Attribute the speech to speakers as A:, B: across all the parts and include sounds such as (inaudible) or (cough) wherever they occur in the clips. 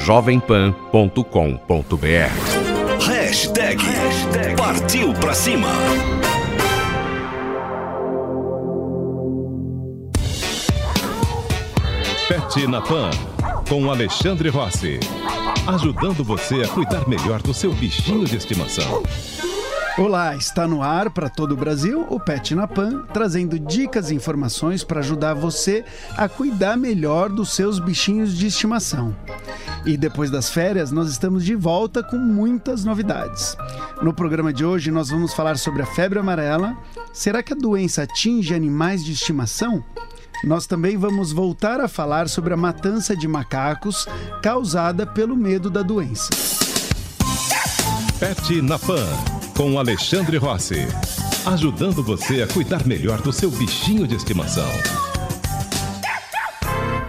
A: jovempan.com.br.
B: Hashtag, Hashtag Partiu pra cima.
C: Pet na Pan, com Alexandre Rossi. Ajudando você a cuidar melhor do seu bichinho de estimação.
D: Olá, está no ar para todo o Brasil o Pet na Pan, trazendo dicas e informações para ajudar você a cuidar melhor dos seus bichinhos de estimação. E depois das férias, nós estamos de volta com muitas novidades. No programa de hoje, nós vamos falar sobre a febre amarela. Será que a doença atinge animais de estimação? Nós também vamos voltar a falar sobre a matança de macacos causada pelo medo da doença.
C: Pet na Pan, com Alexandre Rossi. Ajudando você a cuidar melhor do seu bichinho de estimação.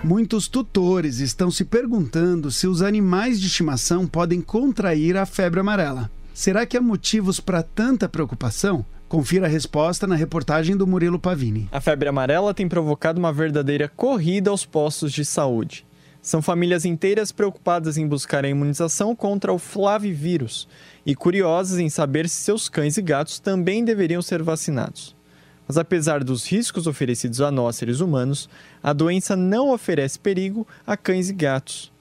D: Muitos tutores estão se perguntando se os animais de estimação podem contrair a febre amarela. Será que há motivos para tanta preocupação? Confira a resposta na reportagem do Murilo Pavini.
E: A febre amarela tem provocado uma verdadeira corrida aos postos de saúde. São famílias inteiras preocupadas em buscar a imunização contra o flavivírus e curiosas em saber se seus cães e gatos também deveriam ser vacinados. Mas apesar dos riscos oferecidos a nós, seres humanos, a doença não oferece perigo a cães e gatos.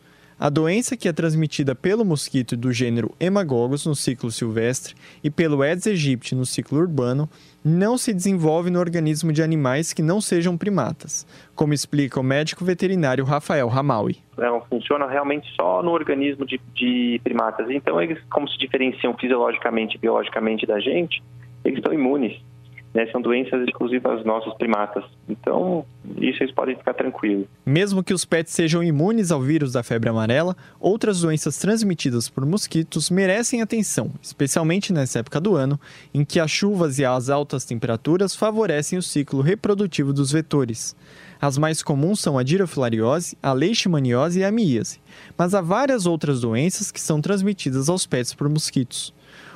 E: A doença, que é transmitida pelo mosquito do gênero Hemagogos no ciclo silvestre e pelo Aedes aegypti no ciclo urbano, não se desenvolve no organismo de animais que não sejam primatas, como explica o médico veterinário Rafael Ramaui.
F: Não funciona realmente só no organismo de, de primatas. Então, eles, como se diferenciam fisiologicamente e biologicamente da gente, eles estão imunes né, são doenças exclusivas nossos primatas. Então, isso eles podem ficar tranquilos.
E: Mesmo que os pets sejam imunes ao vírus da febre amarela, outras doenças transmitidas por mosquitos merecem atenção, especialmente nessa época do ano, em que as chuvas e as altas temperaturas favorecem o ciclo reprodutivo dos vetores. As mais comuns são a dirofilariose, a leishmaniose e a miíase, mas há várias outras doenças que são transmitidas aos pets por mosquitos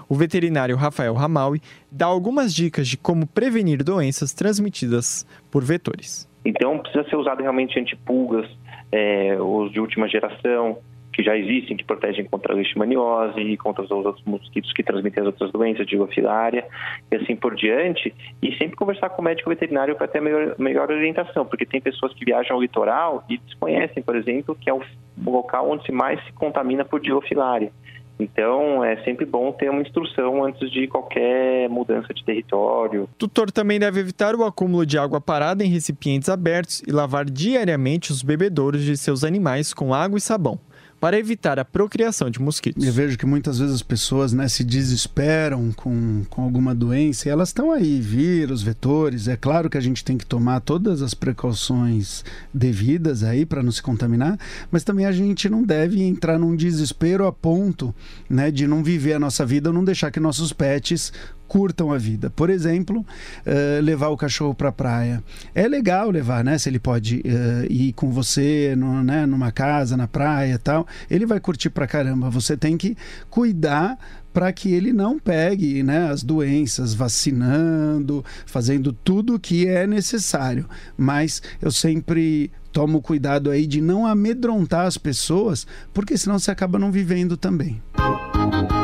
E: o veterinário Rafael Ramaui dá algumas dicas de como prevenir doenças transmitidas por vetores.
F: Então, precisa ser usado realmente antipulgas, é, os de última geração, que já existem, que protegem contra a leishmaniose e contra os outros mosquitos que transmitem as outras doenças, digofilária e assim por diante. E sempre conversar com o médico veterinário para ter melhor, melhor orientação, porque tem pessoas que viajam ao litoral e desconhecem, por exemplo, que é o local onde mais se contamina por digofilária. Então, é sempre bom ter uma instrução antes de qualquer mudança de território.
E: O tutor também deve evitar o acúmulo de água parada em recipientes abertos e lavar diariamente os bebedouros de seus animais com água e sabão para evitar a procriação de mosquitos.
D: Eu vejo que muitas vezes as pessoas né, se desesperam com, com alguma doença e elas estão aí, vírus, vetores. É claro que a gente tem que tomar todas as precauções devidas aí para não se contaminar, mas também a gente não deve entrar num desespero a ponto né, de não viver a nossa vida não deixar que nossos pets curtam a vida. Por exemplo, uh, levar o cachorro para a praia. É legal levar, né? Se ele pode uh, ir com você no, né, numa casa, na praia tal. Ele vai curtir pra caramba. Você tem que cuidar para que ele não pegue né, as doenças, vacinando, fazendo tudo o que é necessário. Mas eu sempre tomo cuidado aí de não amedrontar as pessoas, porque senão você acaba não vivendo também.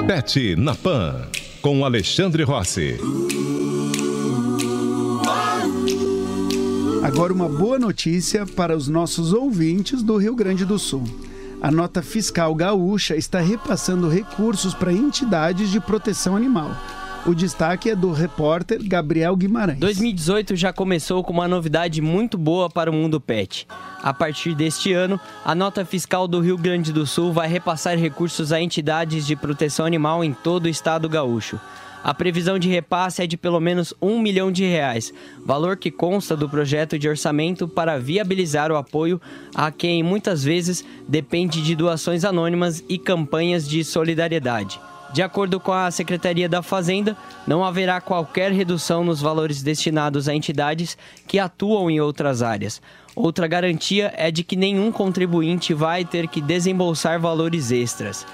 C: Pet na Pan, com Alexandre Rossi.
D: Agora uma boa notícia para os nossos ouvintes do Rio Grande do Sul. A nota fiscal gaúcha está repassando recursos para entidades de proteção animal. O destaque é do repórter Gabriel Guimarães.
G: 2018 já começou com uma novidade muito boa para o mundo pet. A partir deste ano, a nota fiscal do Rio Grande do Sul vai repassar recursos a entidades de proteção animal em todo o estado gaúcho. A previsão de repasse é de pelo menos um milhão de reais, valor que consta do projeto de orçamento para viabilizar o apoio a quem muitas vezes depende de doações anônimas e campanhas de solidariedade. De acordo com a Secretaria da Fazenda, não haverá qualquer redução nos valores destinados a entidades que atuam em outras áreas. Outra garantia é de que nenhum contribuinte vai ter que desembolsar valores extras.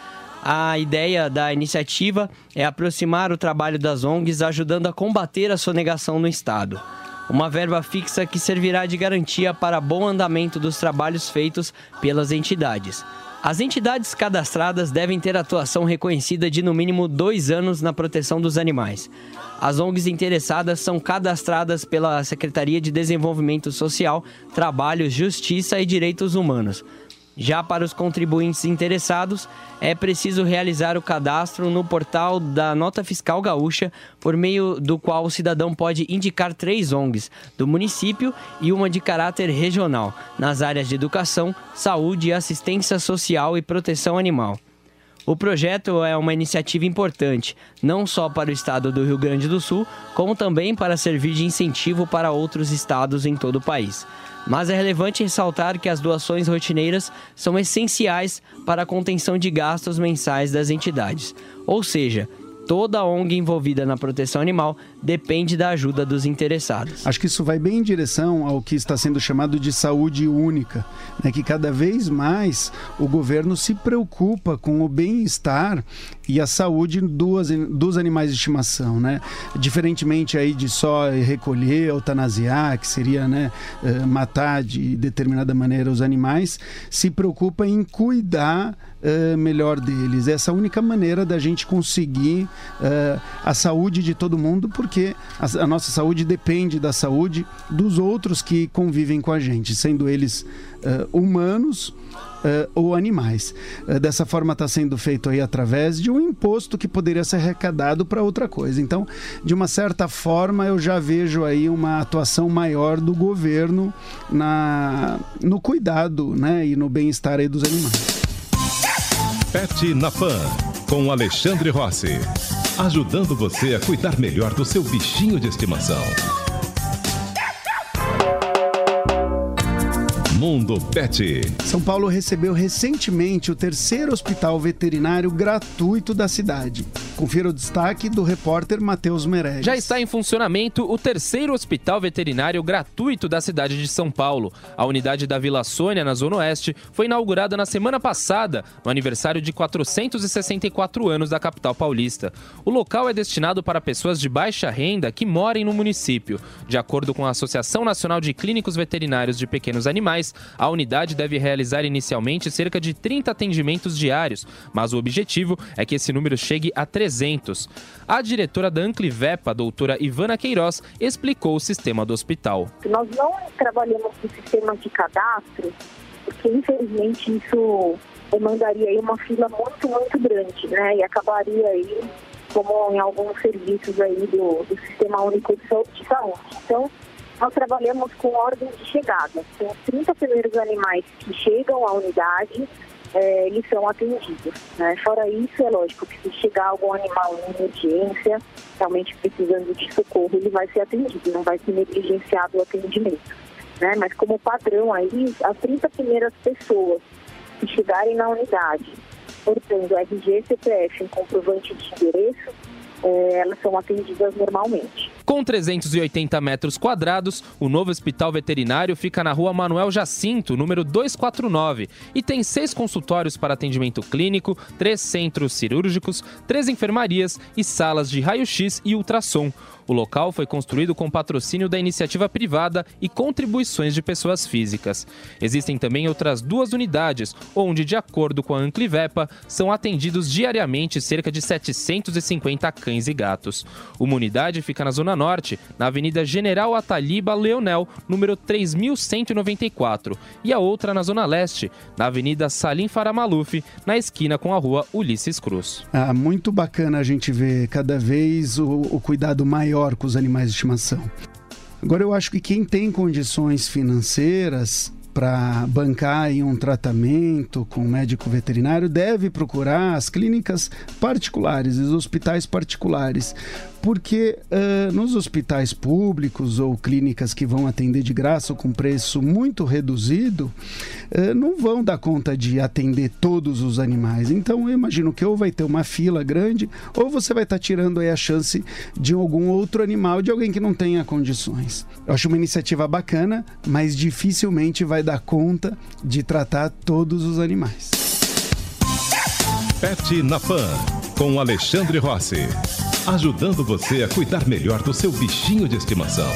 G: A ideia da iniciativa é aproximar o trabalho das ONGs, ajudando a combater a sonegação no Estado. Uma verba fixa que servirá de garantia para bom andamento dos trabalhos feitos pelas entidades. As entidades cadastradas devem ter atuação reconhecida de no mínimo dois anos na proteção dos animais. As ONGs interessadas são cadastradas pela Secretaria de Desenvolvimento Social, Trabalho, Justiça e Direitos Humanos. Já para os contribuintes interessados, é preciso realizar o cadastro no portal da Nota Fiscal Gaúcha, por meio do qual o cidadão pode indicar três ONGs do município e uma de caráter regional, nas áreas de educação, saúde, assistência social e proteção animal. O projeto é uma iniciativa importante, não só para o estado do Rio Grande do Sul, como também para servir de incentivo para outros estados em todo o país. Mas é relevante ressaltar que as doações rotineiras são essenciais para a contenção de gastos mensais das entidades. Ou seja, toda ONG envolvida na proteção animal depende da ajuda dos interessados.
D: Acho que isso vai bem em direção ao que está sendo chamado de saúde única, né? que cada vez mais o governo se preocupa com o bem-estar e a saúde dos, dos animais de estimação, né? Diferentemente aí de só recolher, eutanasiar, que seria né, eh, matar de determinada maneira os animais, se preocupa em cuidar uh, melhor deles. Essa é a única maneira da gente conseguir uh, a saúde de todo mundo, porque a, a, nossa saúde depende da saúde dos outros que convivem com a gente, sendo eles uh, humanos. Uh, ou animais. Uh, dessa forma está sendo feito aí através de um imposto que poderia ser arrecadado para outra coisa. Então, de uma certa forma, eu já vejo aí uma atuação maior do governo na, no cuidado né, e no bem-estar dos animais.
C: Pet na Pan, com Alexandre Rossi. Ajudando você a cuidar melhor do seu bichinho de estimação. Mundo Pet.
D: São Paulo recebeu recentemente o terceiro hospital veterinário gratuito da cidade. Confira o destaque do repórter Matheus Meirelles.
A: Já está em funcionamento o terceiro hospital veterinário gratuito da cidade de São Paulo. A unidade da Vila Sônia, na Zona Oeste, foi inaugurada na semana passada, no aniversário de 464 anos da capital paulista. O local é destinado para pessoas de baixa renda que morem no município. De acordo com a Associação Nacional de Clínicos Veterinários de Pequenos Animais, a unidade deve realizar inicialmente cerca de 30 atendimentos diários, mas o objetivo é que esse número chegue a 300 300. A diretora da Anclivepa, a doutora Ivana Queiroz, explicou o sistema do hospital.
H: Nós não trabalhamos com sistema de cadastro, porque infelizmente isso demandaria aí uma fila muito, muito grande, né? E acabaria aí, como em alguns serviços aí do, do Sistema Único de Saúde. Então, nós trabalhamos com ordem de chegada. São os 30 primeiros animais que chegam à unidade, é, eles são atendidos. Né? Fora isso, é lógico que se chegar algum animal em emergência, realmente precisando de socorro, ele vai ser atendido, não vai ser negligenciado o atendimento. Né? Mas como padrão aí, as 30 primeiras pessoas que chegarem na unidade, portando RG, CPF um comprovante de endereço, é, elas são atendidas normalmente.
A: Com 380 metros quadrados, o novo hospital veterinário fica na rua Manuel Jacinto, número 249, e tem seis consultórios para atendimento clínico, três centros cirúrgicos, três enfermarias e salas de raio-x e ultrassom. O local foi construído com patrocínio da iniciativa privada e contribuições de pessoas físicas. Existem também outras duas unidades, onde, de acordo com a Anclivepa, são atendidos diariamente cerca de 750 cães e gatos. Uma unidade fica na Zona Norte, na Avenida General Ataliba Leonel, número 3194, e a outra na Zona Leste, na Avenida Salim Faramaluf, na esquina com a Rua Ulisses Cruz.
D: Ah, muito bacana a gente ver cada vez o, o cuidado maior maior com os animais de estimação. Agora, eu acho que quem tem condições financeiras para bancar em um tratamento com um médico veterinário deve procurar as clínicas particulares, os hospitais particulares, porque uh, nos hospitais públicos ou clínicas que vão atender de graça ou com preço muito reduzido, uh, não vão dar conta de atender todos os animais. Então eu imagino que ou vai ter uma fila grande, ou você vai estar tá tirando aí a chance de algum outro animal, de alguém que não tenha condições. Eu acho uma iniciativa bacana, mas dificilmente vai dar conta de tratar todos os animais.
C: Pet na Pan, com Alexandre Rossi ajudando você a cuidar melhor do seu bichinho de estimação.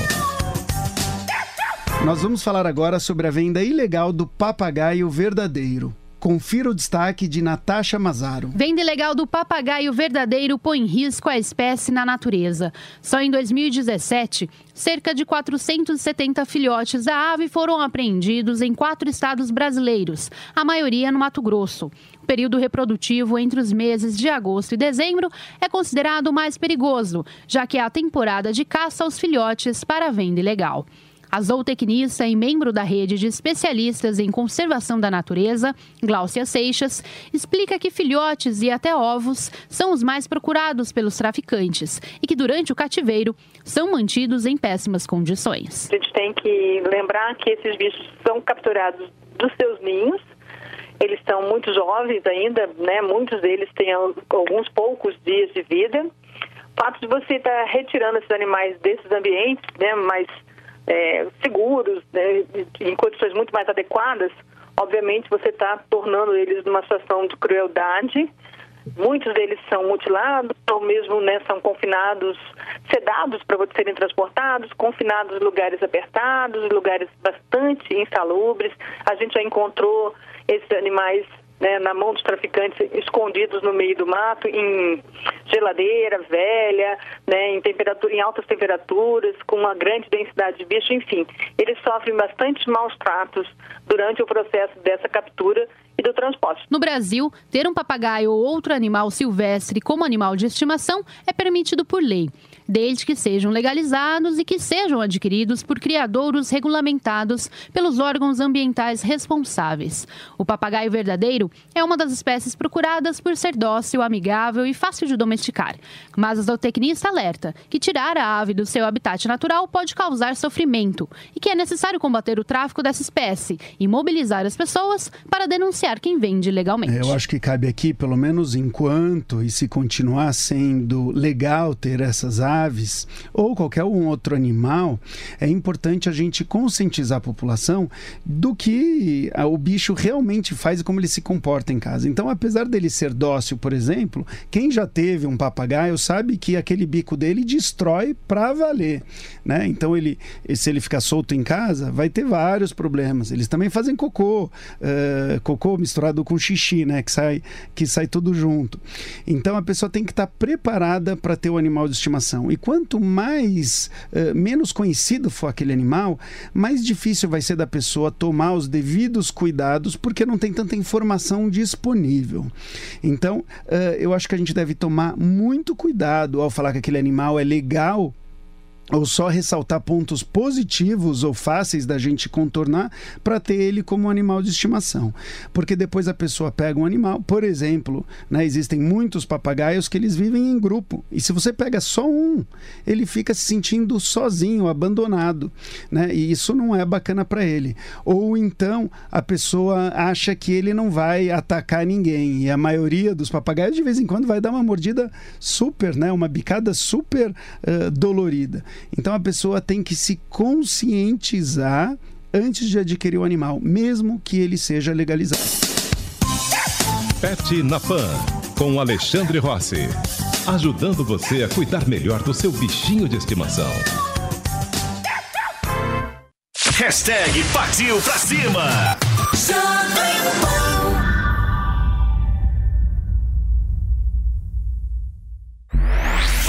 D: Nós vamos falar agora sobre a venda ilegal do papagaio verdadeiro. Confira o destaque de Natasha Mazaro.
I: Venda ilegal do papagaio verdadeiro põe em risco a espécie na natureza. Só em 2017, cerca de 470 filhotes da ave foram apreendidos em quatro estados brasileiros, a maioria no Mato Grosso. O período reprodutivo entre os meses de agosto e dezembro é considerado mais perigoso, já que é a temporada de caça aos filhotes para venda ilegal. A zootecnista e membro da rede de especialistas em conservação da natureza, Gláucia Seixas, explica que filhotes e até ovos são os mais procurados pelos traficantes e que durante o cativeiro são mantidos em péssimas condições.
J: A gente tem que lembrar que esses bichos são capturados dos seus ninhos eles são muito jovens ainda, né? Muitos deles têm alguns poucos dias de vida. O fato de você estar retirando esses animais desses ambientes, né, mais é, seguros, né, em condições muito mais adequadas, obviamente você está tornando eles numa situação de crueldade. Muitos deles são mutilados, ou mesmo né, são confinados, sedados para serem transportados, confinados em lugares apertados, lugares bastante insalubres. A gente já encontrou esses animais né, na mão dos traficantes escondidos no meio do mato, em geladeira velha, né, em, temperatura, em altas temperaturas, com uma grande densidade de bicho, enfim. Eles sofrem bastante maus tratos durante o processo dessa captura e do transporte.
I: No Brasil, ter um papagaio ou outro animal silvestre como animal de estimação é permitido por lei desde que sejam legalizados e que sejam adquiridos por criadouros regulamentados pelos órgãos ambientais responsáveis. O papagaio verdadeiro é uma das espécies procuradas por ser dócil, amigável e fácil de domesticar. Mas a zootecnista alerta que tirar a ave do seu habitat natural pode causar sofrimento e que é necessário combater o tráfico dessa espécie e mobilizar as pessoas para denunciar quem vende legalmente.
D: Eu acho que cabe aqui, pelo menos enquanto e se continuar sendo legal ter essas aves, aves ou qualquer um outro animal, é importante a gente conscientizar a população do que o bicho realmente faz e como ele se comporta em casa. Então, apesar dele ser dócil, por exemplo, quem já teve um papagaio sabe que aquele bico dele destrói para valer, né? Então, ele, se ele ficar solto em casa, vai ter vários problemas. Eles também fazem cocô, uh, cocô misturado com xixi, né? Que sai, que sai tudo junto. Então, a pessoa tem que estar tá preparada para ter o animal de estimação. E quanto mais uh, menos conhecido for aquele animal, mais difícil vai ser da pessoa tomar os devidos cuidados, porque não tem tanta informação disponível. Então, uh, eu acho que a gente deve tomar muito cuidado ao falar que aquele animal é legal ou só ressaltar pontos positivos ou fáceis da gente contornar para ter ele como animal de estimação. Porque depois a pessoa pega um animal, por exemplo, né, existem muitos papagaios que eles vivem em grupo. E se você pega só um, ele fica se sentindo sozinho, abandonado. Né? E isso não é bacana para ele. Ou então a pessoa acha que ele não vai atacar ninguém. E a maioria dos papagaios, de vez em quando, vai dar uma mordida super, né? uma bicada super uh, dolorida. Então a pessoa tem que se conscientizar antes de adquirir o animal, mesmo que ele seja legalizado.
C: Pet na Pan, com Alexandre Rossi. Ajudando você a cuidar melhor do seu bichinho de estimação.
B: Hashtag Partiu Pra Cima.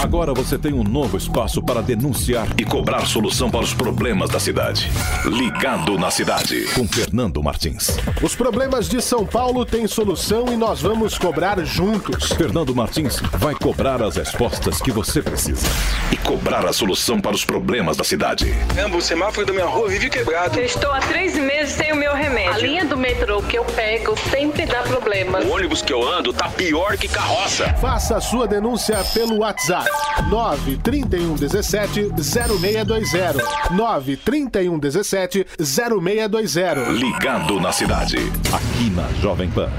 C: Agora você tem um novo espaço para denunciar
B: e cobrar solução para os problemas da cidade. Ligado na cidade.
C: Com Fernando Martins.
K: Os problemas de São Paulo têm solução e nós vamos cobrar juntos.
C: Fernando Martins vai cobrar as respostas que você precisa.
B: E cobrar a solução para os problemas da cidade.
L: o semáforo da minha rua vive quebrado.
M: Eu estou há três meses sem o meu remédio. A linha do metrô que eu pego sempre dá problema.
L: O ônibus que eu ando tá pior que carroça.
K: Faça a sua denúncia pelo WhatsApp 931 17 0620. 931 17 0620.
B: Ligado na cidade.
C: Aqui na Jovem Pan.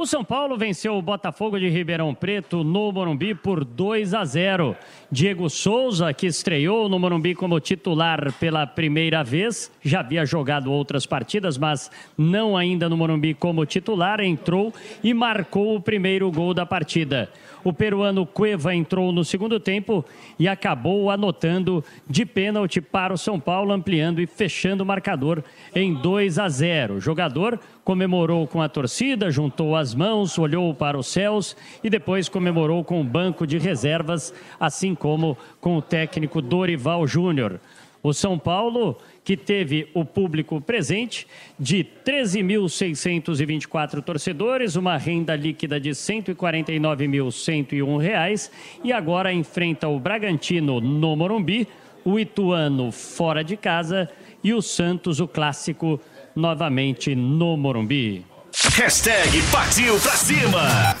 N: O São Paulo venceu o Botafogo de Ribeirão Preto no Morumbi por 2 a 0. Diego Souza, que estreou no Morumbi como titular pela primeira vez, já havia jogado outras partidas, mas não ainda no Morumbi como titular, entrou e marcou o primeiro gol da partida. O peruano Cueva entrou no segundo tempo e acabou anotando de pênalti para o São Paulo, ampliando e fechando o marcador em 2 a 0. O jogador comemorou com a torcida, juntou as mãos, olhou para os céus e depois comemorou com o banco de reservas, assim como com o técnico Dorival Júnior. O São Paulo, que teve o público presente de 13.624 torcedores, uma renda líquida de 149.101 reais, e agora enfrenta o Bragantino no Morumbi, o Ituano fora de casa e o Santos, o clássico, novamente no Morumbi.
B: Hashtag partiu pra cima.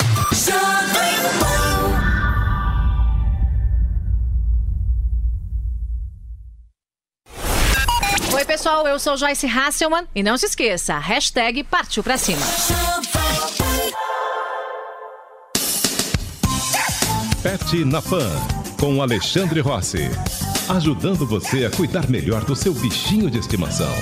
O: Pessoal, eu sou Joyce Hasselman e não se esqueça, hashtag partiu pra cima.
C: Pet na Pan, com Alexandre Rossi. Ajudando você a cuidar melhor do seu bichinho de estimação.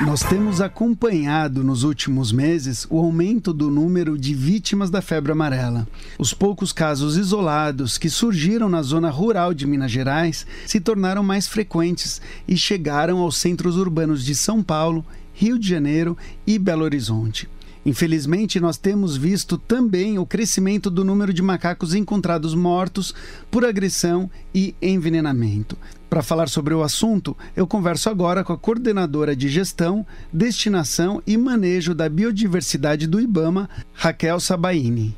D: Nós temos acompanhado nos últimos meses o aumento do número de vítimas da febre amarela. Os poucos casos isolados que surgiram na zona rural de Minas Gerais se tornaram mais frequentes e chegaram aos centros urbanos de São Paulo, Rio de Janeiro e Belo Horizonte. Infelizmente, nós temos visto também o crescimento do número de macacos encontrados mortos por agressão e envenenamento. Para falar sobre o assunto, eu converso agora com a coordenadora de gestão, destinação e manejo da biodiversidade do IBAMA, Raquel Sabaini.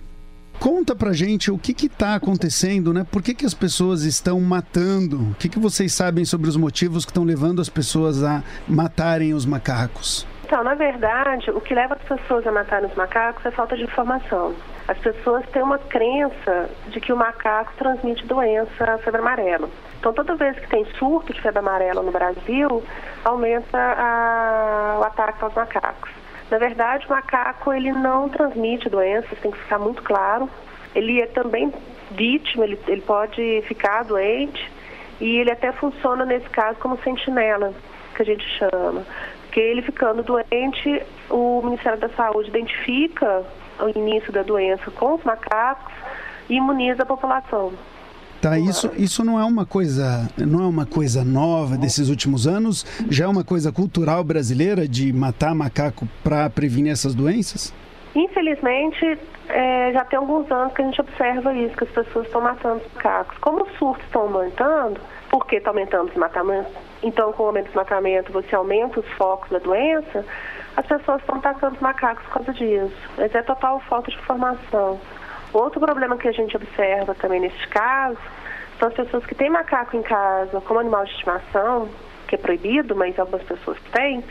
D: Conta pra gente o que está acontecendo, né? Por que, que as pessoas estão matando? O que, que vocês sabem sobre os motivos que estão levando as pessoas a matarem os macacos?
P: Então, na verdade, o que leva as pessoas a matarem os macacos é falta de informação. As pessoas têm uma crença de que o macaco transmite doença, a febre amarela. Então, toda vez que tem surto de febre amarela no Brasil, aumenta a, o ataque aos macacos. Na verdade, o macaco ele não transmite doenças, tem que ficar muito claro. Ele é também vítima, ele, ele pode ficar doente e ele até funciona nesse caso como sentinela, que a gente chama porque ele ficando doente, o Ministério da Saúde identifica o início da doença com os macacos e imuniza a população.
D: Tá, isso, isso não é uma coisa, não é uma coisa nova desses últimos anos, já é uma coisa cultural brasileira de matar macaco para prevenir essas doenças?
P: Infelizmente, é, já tem alguns anos que a gente observa isso, que as pessoas estão matando os macacos. Como os surtos estão aumentando, por que está aumentando os matamentos? Então, com o aumento do desmatamento, você aumenta os focos da doença, as pessoas estão atacando os macacos por causa disso. Mas é total falta de informação. Outro problema que a gente observa também nesse caso são as pessoas que têm macaco em casa como animal de estimação, que é proibido, mas algumas pessoas têm.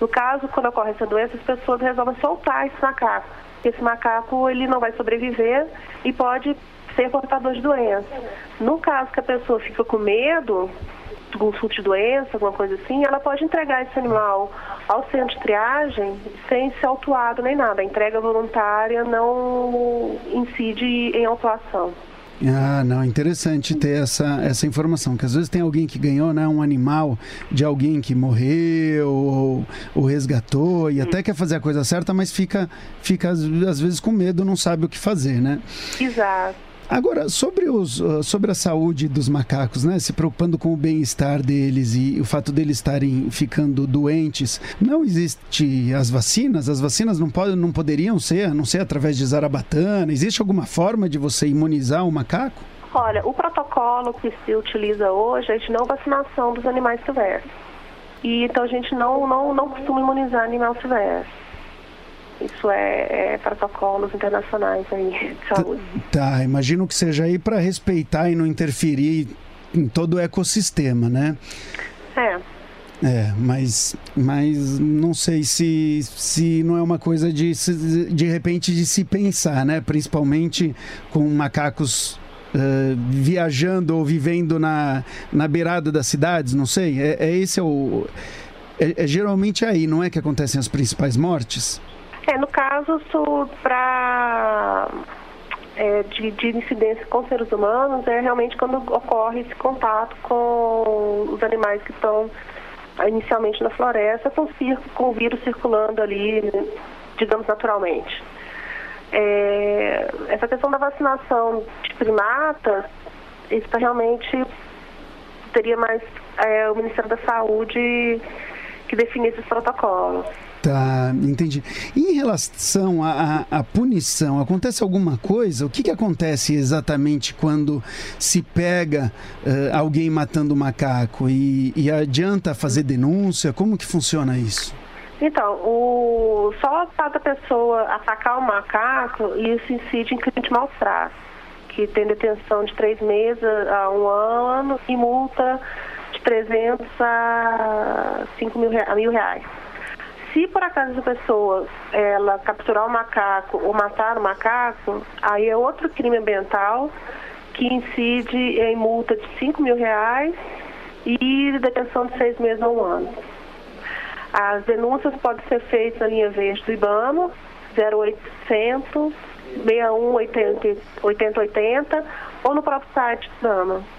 P: No caso, quando ocorre essa doença, as pessoas resolvem soltar esse macaco. Esse macaco ele não vai sobreviver e pode ser portador de doença. No caso que a pessoa fica com medo, algum surto de doença, alguma coisa assim, ela pode entregar esse animal ao centro de triagem sem ser autuado nem nada. A entrega voluntária não incide em autuação.
D: Ah, não, interessante ter essa, essa informação, que às vezes tem alguém que ganhou né, um animal de alguém que morreu ou, ou resgatou e hum. até quer fazer a coisa certa, mas fica, fica às, às vezes com medo, não sabe o que fazer, né?
P: Exato.
D: Agora, sobre, os, ah, sobre a saúde dos macacos, né? Se preocupando com o bem-estar deles e o fato deles estarem ficando doentes, não existe as vacinas? As vacinas não, podem, não poderiam ser, a não ser através de zarabatana? Existe alguma forma de você imunizar o macaco?
P: Olha, o protocolo que se utiliza hoje é de não vacinação dos animais silvestres. E então a gente não, não, não costuma imunizar animal silvestre. Isso é, é, protocolos internacionais aí de (laughs) saúde.
D: Tá, imagino que seja aí para respeitar e não interferir em todo o ecossistema, né?
P: É.
D: É, mas, mas não sei se, se não é uma coisa de, de repente de se pensar, né? Principalmente com macacos uh, viajando ou vivendo na, na beirada das cidades, não sei. É, é esse é o. É, é geralmente aí, não é que acontecem as principais mortes?
P: É, no caso, para é, de, de, incidência com seres humanos é realmente quando ocorre esse contato com os animais que estão inicialmente na floresta, com, com o vírus circulando ali, digamos, naturalmente. É, essa questão da vacinação de primatas, isso realmente teria mais é, o Ministério da Saúde que definisse esses protocolos.
D: Tá, entendi. Em relação à punição, acontece alguma coisa? O que, que acontece exatamente quando se pega uh, alguém matando um macaco e, e adianta fazer denúncia? Como que funciona isso?
P: Então, o, só cada pessoa atacar o macaco, isso incide em crime de maus que tem detenção de três meses a um ano e multa de 300 a 5 mil, mil reais. Se por acaso a pessoa ela capturar o macaco ou matar o macaco, aí é outro crime ambiental que incide em multa de 5 mil reais e detenção de seis meses a um ano. As denúncias podem ser feitas na linha verde do IBAMA, 0800 61 80 8080 ou no próprio site do IBAMA.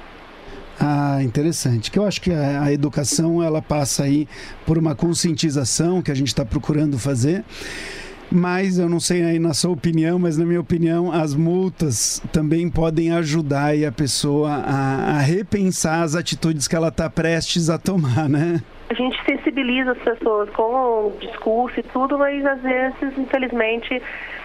D: Ah, interessante. Que eu acho que a, a educação ela passa aí por uma conscientização que a gente está procurando fazer. Mas eu não sei aí na sua opinião, mas na minha opinião, as multas também podem ajudar a pessoa a, a repensar as atitudes que ela está prestes a tomar, né?
P: A gente sensibiliza as pessoas com discurso e tudo, mas às vezes, infelizmente,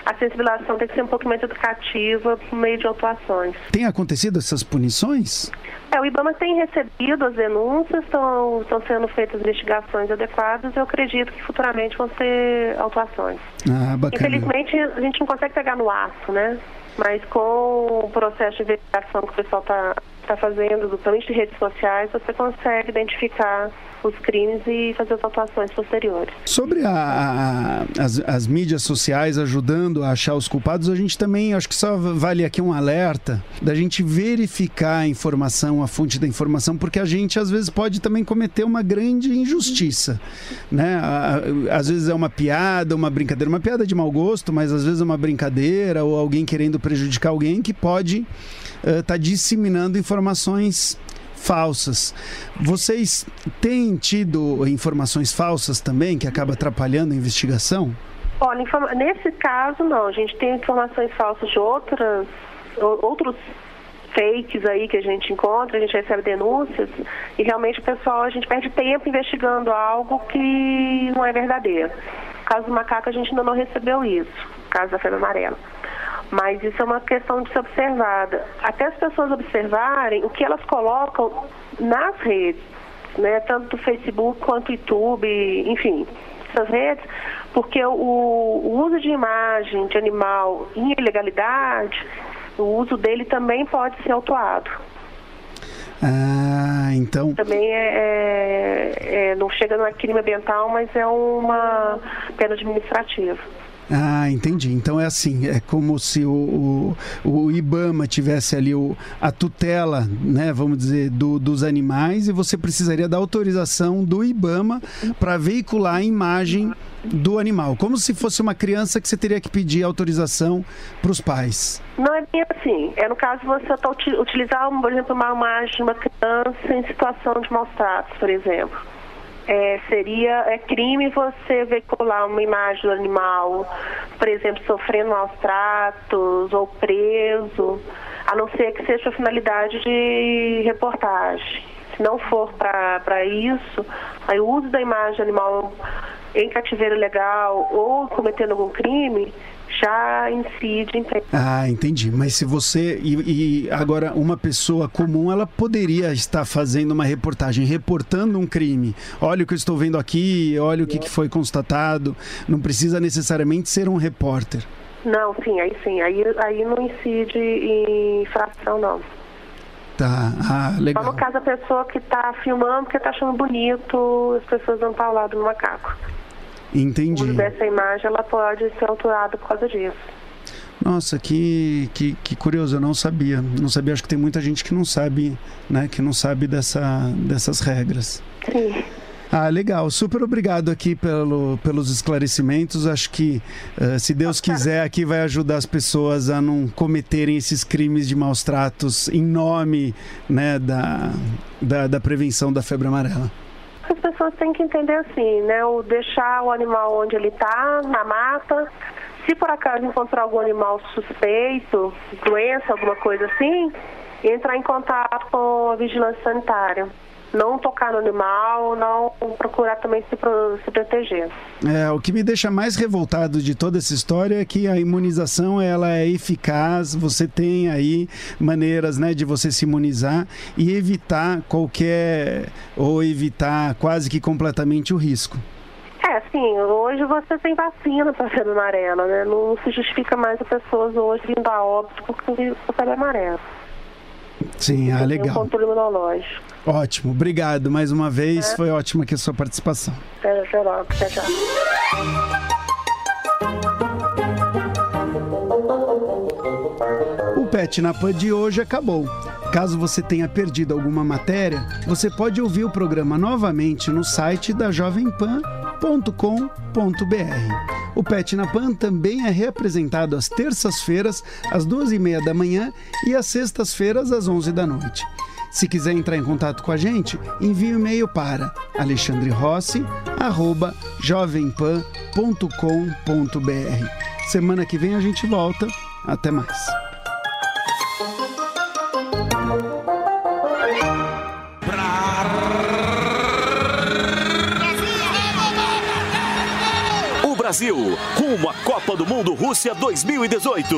P: a sensibilização tem que ser um pouco mais educativa por meio de atuações.
D: Tem acontecido essas punições?
P: É, o IBAMA tem recebido as denúncias, estão, sendo feitas investigações adequadas e eu acredito que futuramente vão ser autuações.
D: Ah, bacana.
P: Infelizmente, a gente não consegue pegar no aço, né? Mas com o processo de investigação que o pessoal está tá fazendo, principalmente de redes sociais, você consegue identificar os crimes e fazer as atuações posteriores.
D: Sobre a, a, as, as mídias sociais ajudando a achar os culpados, a gente também, acho que só vale aqui um alerta da gente verificar a informação, a fonte da informação, porque a gente às vezes pode também cometer uma grande injustiça, né? Às vezes é uma piada, uma brincadeira, uma piada de mau gosto, mas às vezes é uma brincadeira ou alguém querendo prejudicar alguém que pode estar uh, tá disseminando informações falsas. Vocês têm tido informações falsas também que acaba atrapalhando a investigação?
P: Olha, nesse caso não. A gente tem informações falsas de outras, outros fakes aí que a gente encontra, a gente recebe denúncias e realmente o pessoal, a gente perde tempo investigando algo que não é verdadeiro. No caso do macaco, a gente ainda não recebeu isso, no caso da febre amarela. Mas isso é uma questão de ser observada. Até as pessoas observarem o que elas colocam nas redes, né? tanto do Facebook quanto do YouTube, enfim, essas redes, porque o, o uso de imagem de animal em ilegalidade, o uso dele também pode ser autuado.
D: Ah, então.
P: Também é, é, é, não chega no crime ambiental, mas é uma pena administrativa.
D: Ah, entendi. Então é assim, é como se o, o, o IBAMA tivesse ali o, a tutela, né, vamos dizer, do, dos animais e você precisaria da autorização do IBAMA para veicular a imagem do animal, como se fosse uma criança que você teria que pedir autorização para os pais.
P: Não é bem assim. É no caso você tá, utilizar, por exemplo, uma imagem de uma criança em situação de maus tratos, por exemplo é, seria é crime você veicular uma imagem do animal, por exemplo, sofrendo maus tratos ou preso, a não ser que seja a finalidade de reportagem. Se não for para isso, aí o uso da imagem do animal em cativeiro legal ou cometendo algum crime, já incide em
D: Ah, entendi. Mas se você. E, e, agora, uma pessoa comum, ela poderia estar fazendo uma reportagem, reportando um crime. Olha o que eu estou vendo aqui, olha o que, que foi constatado. Não precisa necessariamente ser um repórter.
P: Não, sim, aí sim. Aí, aí não incide em infração, não.
D: Tá, ah, legal.
P: Só no caso a pessoa que está filmando porque está achando bonito as pessoas não estar ao lado do macaco.
D: Entendi.
P: O uso dessa imagem ela pode ser autuada por causa disso.
D: Nossa, que, que, que, curioso, eu não sabia. Não sabia, acho que tem muita gente que não sabe, né? Que não sabe dessa, dessas regras.
P: Sim.
D: Ah, legal. Super obrigado aqui pelo, pelos esclarecimentos. Acho que, uh, se Deus quiser, aqui vai ajudar as pessoas a não cometerem esses crimes de maus tratos em nome né, da, da, da prevenção da febre amarela
P: pessoas têm que entender assim, né? O deixar o animal onde ele está, na mata. Se por acaso encontrar algum animal suspeito, doença, alguma coisa assim, entrar em contato com a vigilância sanitária não tocar no animal, não procurar também se, se proteger.
D: É, o que me deixa mais revoltado de toda essa história é que a imunização ela é eficaz, você tem aí maneiras né, de você se imunizar e evitar qualquer, ou evitar quase que completamente o risco.
P: É, sim, hoje você tem vacina para febre amarela, né? Não se justifica mais as pessoas hoje vindo a óbito por febre amarela.
D: Sim, ah, legal. Um
P: controle imunológico.
D: Ótimo, obrigado mais uma vez. É. Foi ótima aqui a sua participação.
P: Até, logo, até já.
D: O Pet na Pan de hoje acabou. Caso você tenha perdido alguma matéria, você pode ouvir o programa novamente no site da Jovem Pan o Pet na Pan também é reapresentado às terças-feiras, às duas e meia da manhã e às sextas-feiras, às onze da noite. Se quiser entrar em contato com a gente, envie um e-mail para alexandrerossi.jovempan.com.br. Semana que vem a gente volta. Até mais.
B: Brasil, rumo à Copa do Mundo Rússia 2018.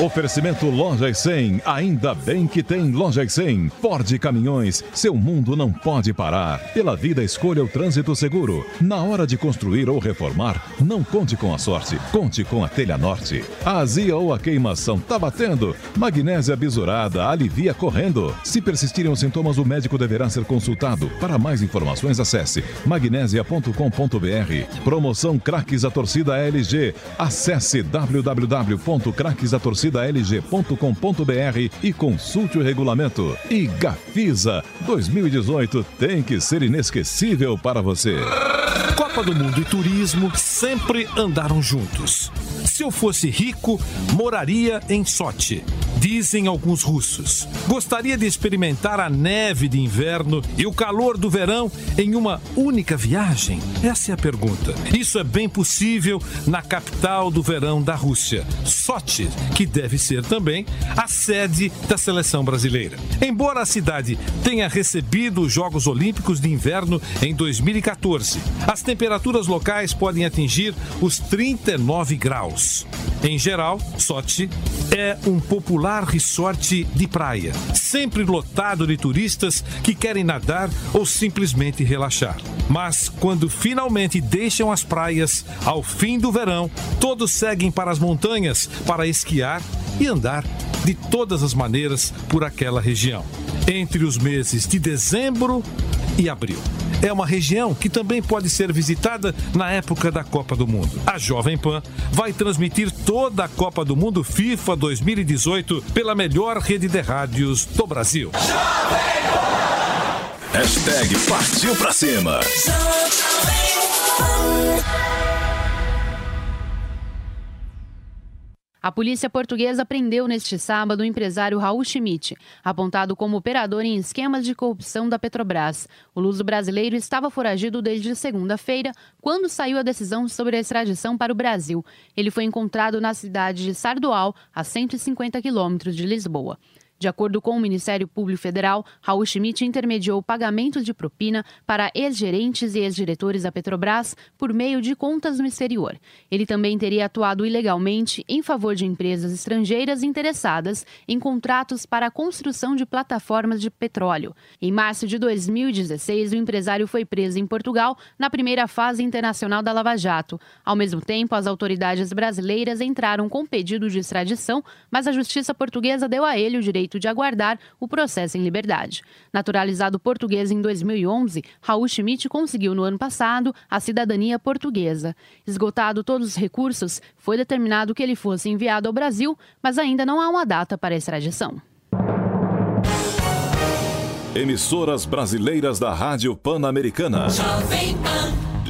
C: Oferecimento Loja e 100. Ainda bem que tem Loja e 100. Ford Caminhões. Seu mundo não pode parar. Pela vida, escolha o trânsito seguro. Na hora de construir ou reformar, não conte com a sorte. Conte com a Telha Norte. A azia ou a queimação tá batendo? Magnésia bisurada alivia correndo. Se persistirem os sintomas, o médico deverá ser consultado. Para mais informações, acesse magnésia.com.br. Promoção Craques a Torcida LG. Acesse www.craquesatorcida torcidalg.com.br e consulte o regulamento. E Gafisa 2018 tem que ser inesquecível para você.
Q: Copa do Mundo e turismo sempre andaram juntos. Se eu fosse rico, moraria em Sochi dizem alguns russos. Gostaria de experimentar a neve de inverno e o calor do verão em uma única viagem? Essa é a pergunta. Isso é bem possível na capital do verão da Rússia, Sochi, que deve ser também a sede da seleção brasileira. Embora a cidade tenha recebido os Jogos Olímpicos de Inverno em 2014, as temperaturas locais podem atingir os 39 graus. Em geral, Sochi é um popular resort de praia, sempre lotado de turistas que querem nadar ou simplesmente relaxar. Mas quando finalmente deixam as praias, ao fim do verão, todos seguem para as montanhas para esquiar e andar de todas as maneiras por aquela região. Entre os meses de dezembro e abril é uma região que também pode ser visitada na época da Copa do Mundo. A Jovem Pan vai transmitir toda a Copa do Mundo FIFA 2018 pela melhor rede de rádios do Brasil.
B: Hashtag partiu pra cima.
I: A polícia portuguesa prendeu neste sábado o empresário Raul Schmidt, apontado como operador em esquemas de corrupção da Petrobras. O luso brasileiro estava foragido desde segunda-feira, quando saiu a decisão sobre a extradição para o Brasil. Ele foi encontrado na cidade de Sardual, a 150 quilômetros de Lisboa. De acordo com o Ministério Público Federal, Raul Schmidt intermediou pagamentos de propina para ex-gerentes e ex-diretores da Petrobras por meio de contas no exterior. Ele também teria atuado ilegalmente em favor de empresas estrangeiras interessadas em contratos para a construção de plataformas de petróleo. Em março de 2016, o empresário foi preso em Portugal na primeira fase internacional da Lava Jato. Ao mesmo tempo, as autoridades brasileiras entraram com pedido de extradição, mas a justiça portuguesa deu a ele o direito direito de aguardar o processo em liberdade. Naturalizado português em 2011, Raul Schmidt conseguiu no ano passado a cidadania portuguesa. Esgotado todos os recursos, foi determinado que ele fosse enviado ao Brasil, mas ainda não há uma data para a extradição.
B: Emissoras brasileiras da Rádio Pan-Americana.
R: Jovem Pan.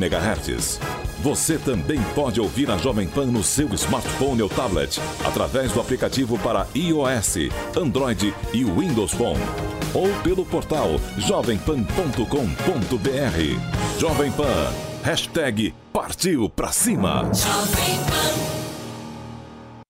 B: MHz. Você também pode ouvir a Jovem Pan no seu smartphone ou tablet, através do aplicativo para iOS, Android e Windows Phone. Ou pelo portal jovempan.com.br. Jovem Pan, hashtag partiu pra cima.
R: Jovem Pan.